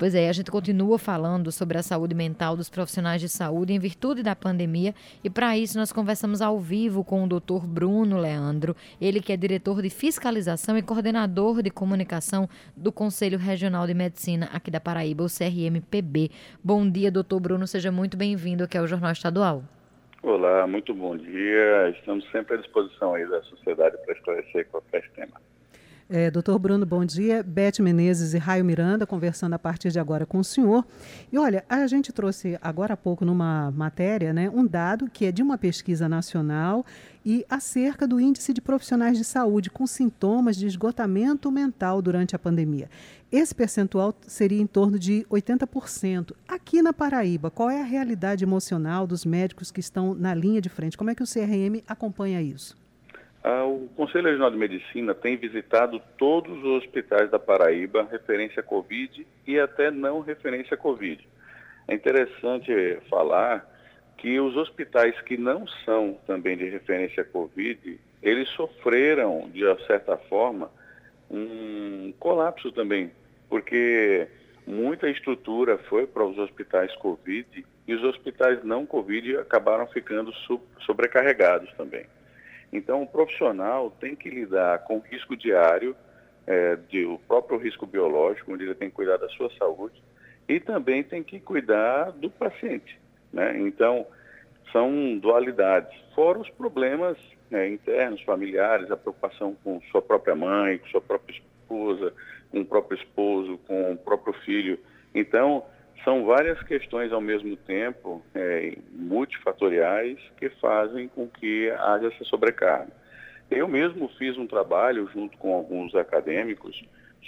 Pois é, a gente continua falando sobre a saúde mental dos profissionais de saúde em virtude da pandemia e para isso nós conversamos ao vivo com o Dr. Bruno Leandro, ele que é diretor de fiscalização e coordenador de comunicação do Conselho Regional de Medicina aqui da Paraíba, o CRMPB. Bom dia, doutor Bruno, seja muito bem-vindo aqui ao Jornal Estadual. Olá, muito bom dia. Estamos sempre à disposição aí da sociedade para esclarecer qualquer tema. É, doutor Bruno, bom dia. Beth Menezes e Raio Miranda conversando a partir de agora com o senhor. E olha, a gente trouxe agora há pouco numa matéria né, um dado que é de uma pesquisa nacional e acerca do índice de profissionais de saúde com sintomas de esgotamento mental durante a pandemia. Esse percentual seria em torno de 80%. Aqui na Paraíba, qual é a realidade emocional dos médicos que estão na linha de frente? Como é que o CRM acompanha isso? Ah, o Conselho Regional de Medicina tem visitado todos os hospitais da Paraíba, referência a Covid e até não referência a Covid. É interessante falar que os hospitais que não são também de referência a Covid, eles sofreram, de certa forma, um colapso também, porque muita estrutura foi para os hospitais Covid e os hospitais não Covid acabaram ficando sobrecarregados também. Então, o profissional tem que lidar com o risco diário, é, de, o próprio risco biológico, onde ele tem que cuidar da sua saúde, e também tem que cuidar do paciente. Né? Então, são dualidades, fora os problemas né, internos, familiares, a preocupação com sua própria mãe, com sua própria esposa, com o próprio esposo, com o próprio filho. Então, são várias questões ao mesmo tempo, é, multifatoriais, que fazem com que haja essa sobrecarga. Eu mesmo fiz um trabalho junto com alguns acadêmicos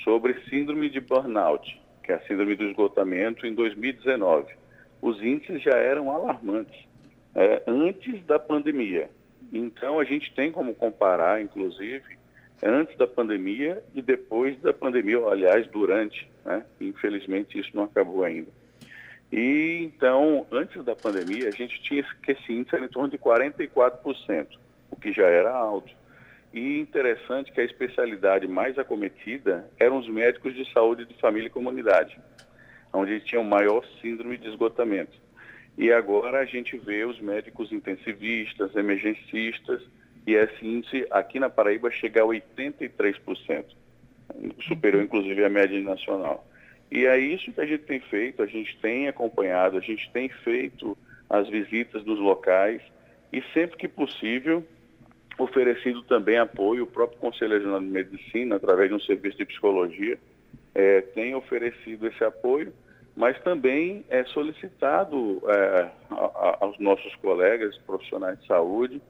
sobre síndrome de burnout, que é a síndrome do esgotamento, em 2019. Os índices já eram alarmantes é, antes da pandemia. Então, a gente tem como comparar, inclusive, antes da pandemia e depois da pandemia, ou, aliás, durante. Né? Infelizmente, isso não acabou ainda. E então, antes da pandemia, a gente tinha que esse índice era em torno de 44%, o que já era alto. E interessante que a especialidade mais acometida eram os médicos de saúde de família e comunidade, onde tinham maior síndrome de esgotamento. E agora a gente vê os médicos intensivistas, emergencistas, e esse índice aqui na Paraíba chega a 83%, superior inclusive à média nacional. E é isso que a gente tem feito, a gente tem acompanhado, a gente tem feito as visitas dos locais e sempre que possível oferecido também apoio, o próprio Conselho Regional de Medicina, através de um serviço de psicologia, é, tem oferecido esse apoio, mas também é solicitado é, a, a, aos nossos colegas profissionais de saúde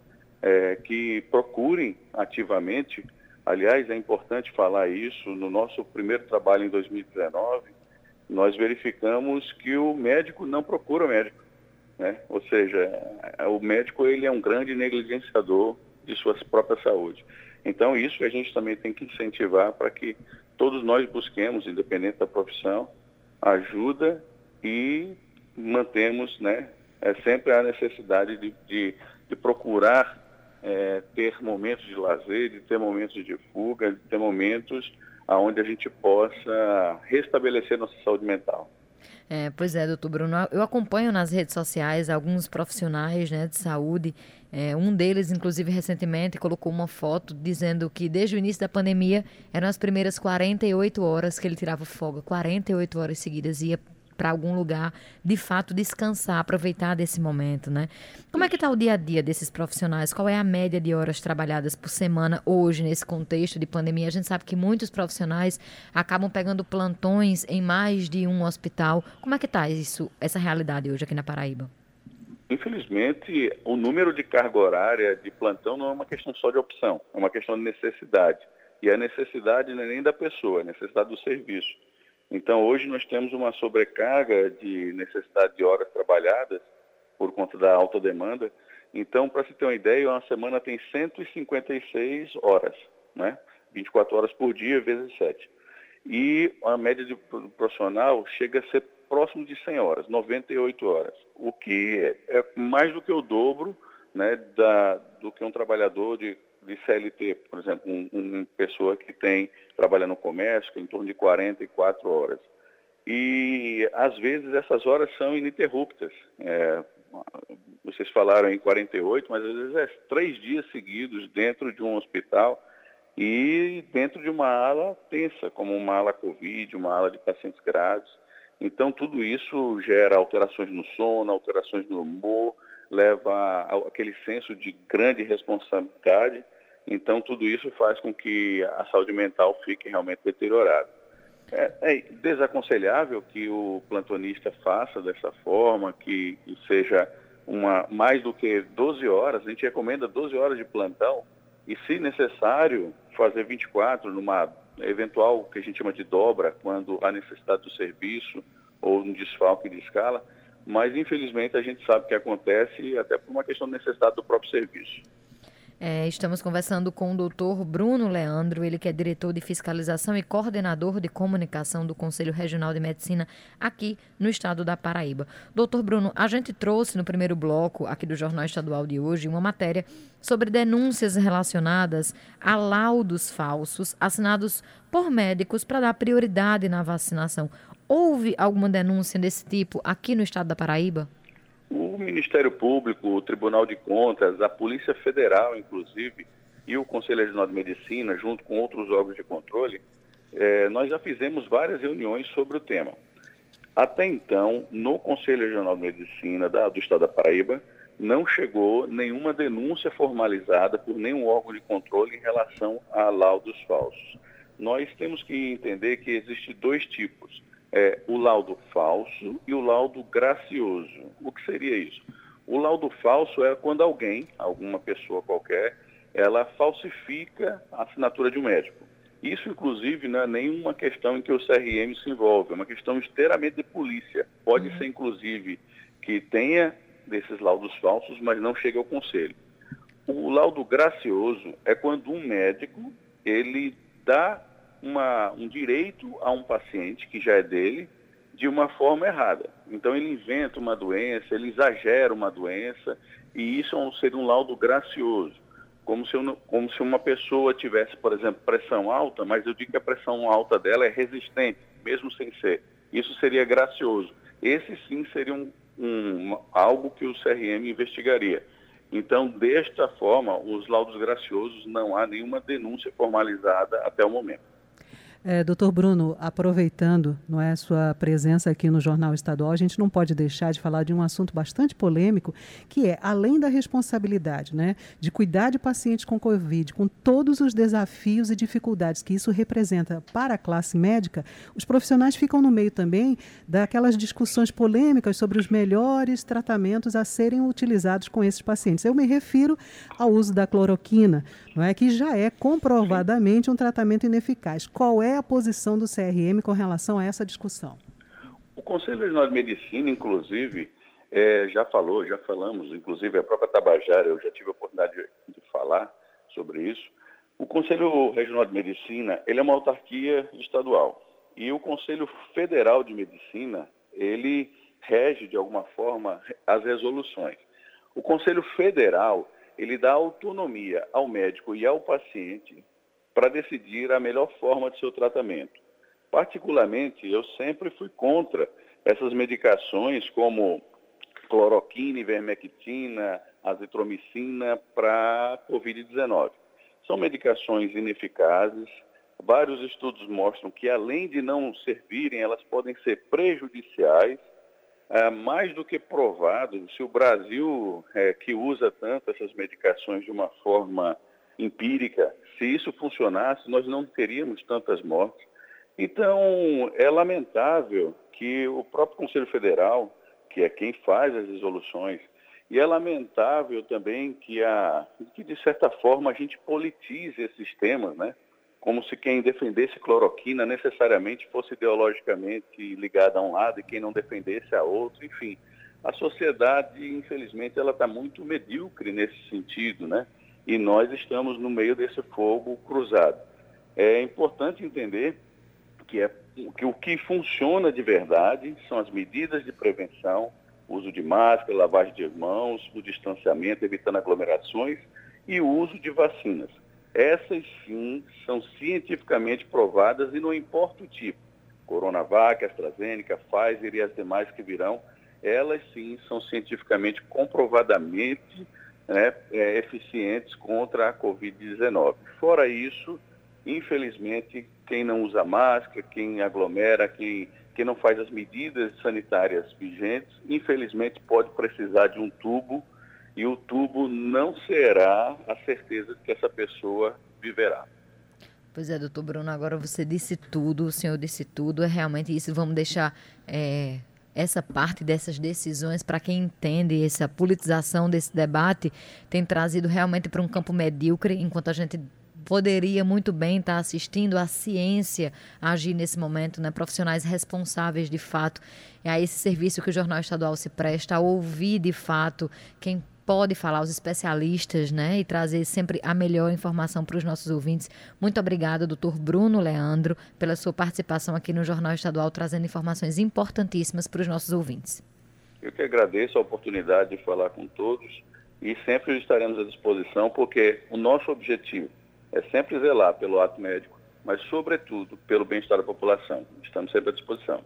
é, que procurem ativamente Aliás, é importante falar isso. No nosso primeiro trabalho em 2019, nós verificamos que o médico não procura o médico. Né? Ou seja, o médico ele é um grande negligenciador de sua própria saúde. Então, isso a gente também tem que incentivar para que todos nós busquemos, independente da profissão, ajuda e mantemos né, é sempre a necessidade de, de, de procurar é, ter momentos de lazer, de ter momentos de fuga, de ter momentos onde a gente possa restabelecer nossa saúde mental. É, pois é, doutor Bruno, eu acompanho nas redes sociais alguns profissionais né, de saúde. É, um deles, inclusive, recentemente colocou uma foto dizendo que desde o início da pandemia eram as primeiras 48 horas que ele tirava folga, 48 horas seguidas, ia para algum lugar, de fato, descansar, aproveitar desse momento, né? Como é que está o dia a dia desses profissionais? Qual é a média de horas trabalhadas por semana hoje, nesse contexto de pandemia? A gente sabe que muitos profissionais acabam pegando plantões em mais de um hospital. Como é que está isso, essa realidade hoje aqui na Paraíba? Infelizmente, o número de carga horária de plantão não é uma questão só de opção, é uma questão de necessidade. E a necessidade não é nem da pessoa, é a necessidade do serviço. Então, hoje nós temos uma sobrecarga de necessidade de horas trabalhadas por conta da alta demanda. Então, para se ter uma ideia, uma semana tem 156 horas, né? 24 horas por dia vezes 7. E a média de profissional chega a ser próximo de 100 horas, 98 horas, o que é mais do que o dobro né, da, do que um trabalhador de de CLT, por exemplo, uma um pessoa que tem, trabalha no comércio, em torno de 44 horas. e às vezes essas horas são ininterruptas. É, vocês falaram em 48, mas às vezes é três dias seguidos dentro de um hospital e dentro de uma ala tensa, como uma ala Covid, uma ala de pacientes graves. Então, tudo isso gera alterações no sono, alterações no humor, leva aquele senso de grande responsabilidade. Então, tudo isso faz com que a saúde mental fique realmente deteriorada. É, é desaconselhável que o plantonista faça dessa forma, que, que seja uma, mais do que 12 horas, a gente recomenda 12 horas de plantão e, se necessário, fazer 24 numa eventual que a gente chama de dobra, quando há necessidade do serviço ou um desfalque de escala, mas infelizmente a gente sabe que acontece até por uma questão de necessidade do próprio serviço. É, estamos conversando com o doutor Bruno Leandro, ele que é diretor de fiscalização e coordenador de comunicação do Conselho Regional de Medicina aqui no estado da Paraíba. Doutor Bruno, a gente trouxe no primeiro bloco aqui do Jornal Estadual de hoje uma matéria sobre denúncias relacionadas a laudos falsos assinados por médicos para dar prioridade na vacinação. Houve alguma denúncia desse tipo aqui no estado da Paraíba? O Ministério Público, o Tribunal de Contas, a Polícia Federal, inclusive, e o Conselho Regional de Medicina, junto com outros órgãos de controle, eh, nós já fizemos várias reuniões sobre o tema. Até então, no Conselho Regional de Medicina da, do Estado da Paraíba, não chegou nenhuma denúncia formalizada por nenhum órgão de controle em relação a laudos falsos. Nós temos que entender que existem dois tipos é, o laudo falso e o laudo gracioso. O que seria isso? O laudo falso é quando alguém, alguma pessoa qualquer, ela falsifica a assinatura de um médico. Isso, inclusive, não é nenhuma questão em que o CRM se envolve, é uma questão inteiramente de polícia. Pode uhum. ser, inclusive, que tenha desses laudos falsos, mas não chega ao conselho. O laudo gracioso é quando um médico ele dá uma, um direito a um paciente que já é dele de uma forma errada. Então ele inventa uma doença, ele exagera uma doença e isso é seria um laudo gracioso. Como se, como se uma pessoa tivesse, por exemplo, pressão alta, mas eu digo que a pressão alta dela é resistente, mesmo sem ser. Isso seria gracioso. Esse sim seria um, um, algo que o CRM investigaria. Então, desta forma, os laudos graciosos não há nenhuma denúncia formalizada até o momento. É, doutor Bruno, aproveitando não é, sua presença aqui no Jornal Estadual, a gente não pode deixar de falar de um assunto bastante polêmico, que é, além da responsabilidade né, de cuidar de pacientes com Covid, com todos os desafios e dificuldades que isso representa para a classe médica, os profissionais ficam no meio também daquelas discussões polêmicas sobre os melhores tratamentos a serem utilizados com esses pacientes. Eu me refiro ao uso da cloroquina, não é, que já é comprovadamente um tratamento ineficaz. Qual é é a posição do CRM com relação a essa discussão? O Conselho Regional de Medicina, inclusive, é, já falou, já falamos, inclusive a própria Tabajara, eu já tive a oportunidade de, falar sobre isso. O Conselho Regional de Medicina, ele é uma autarquia estadual. E o Conselho Federal de Medicina, ele rege, de alguma forma, as resoluções. O Conselho Federal, ele dá autonomia ao médico e ao paciente para decidir a melhor forma de seu tratamento. Particularmente, eu sempre fui contra essas medicações como cloroquina, ivermectina, azitromicina para Covid-19. São medicações ineficazes. Vários estudos mostram que, além de não servirem, elas podem ser prejudiciais. É, mais do que provado, se o Brasil, é, que usa tanto essas medicações de uma forma empírica, se isso funcionasse, nós não teríamos tantas mortes. Então, é lamentável que o próprio Conselho Federal, que é quem faz as resoluções, e é lamentável também que, a, que de certa forma, a gente politize esses temas, né? como se quem defendesse cloroquina necessariamente fosse ideologicamente ligada a um lado e quem não defendesse a outro, enfim. A sociedade, infelizmente, ela está muito medíocre nesse sentido, né? E nós estamos no meio desse fogo cruzado. É importante entender que, é, que o que funciona de verdade são as medidas de prevenção, uso de máscara, lavagem de mãos, o distanciamento, evitando aglomerações e o uso de vacinas. Essas sim são cientificamente provadas e não importa o tipo. Coronavac, AstraZeneca, Pfizer e as demais que virão, elas sim são cientificamente comprovadamente né, é, eficientes contra a Covid-19. Fora isso, infelizmente, quem não usa máscara, quem aglomera, quem, quem não faz as medidas sanitárias vigentes, infelizmente pode precisar de um tubo e o tubo não será a certeza de que essa pessoa viverá. Pois é, doutor Bruno, agora você disse tudo, o senhor disse tudo, é realmente isso. Vamos deixar é, essa parte dessas decisões para quem entende essa politização desse debate tem trazido realmente para um campo medíocre, enquanto a gente poderia muito bem estar assistindo a ciência agir nesse momento, né? profissionais responsáveis de fato. É a esse serviço que o Jornal Estadual se presta a ouvir de fato quem pode falar, os especialistas, né? E trazer sempre a melhor informação para os nossos ouvintes. Muito obrigada, doutor Bruno Leandro, pela sua participação aqui no Jornal Estadual, trazendo informações importantíssimas para os nossos ouvintes. Eu que agradeço a oportunidade de falar com todos e sempre estaremos à disposição, porque o nosso objetivo é sempre zelar pelo ato médico, mas, sobretudo, pelo bem-estar da população. Estamos sempre à disposição.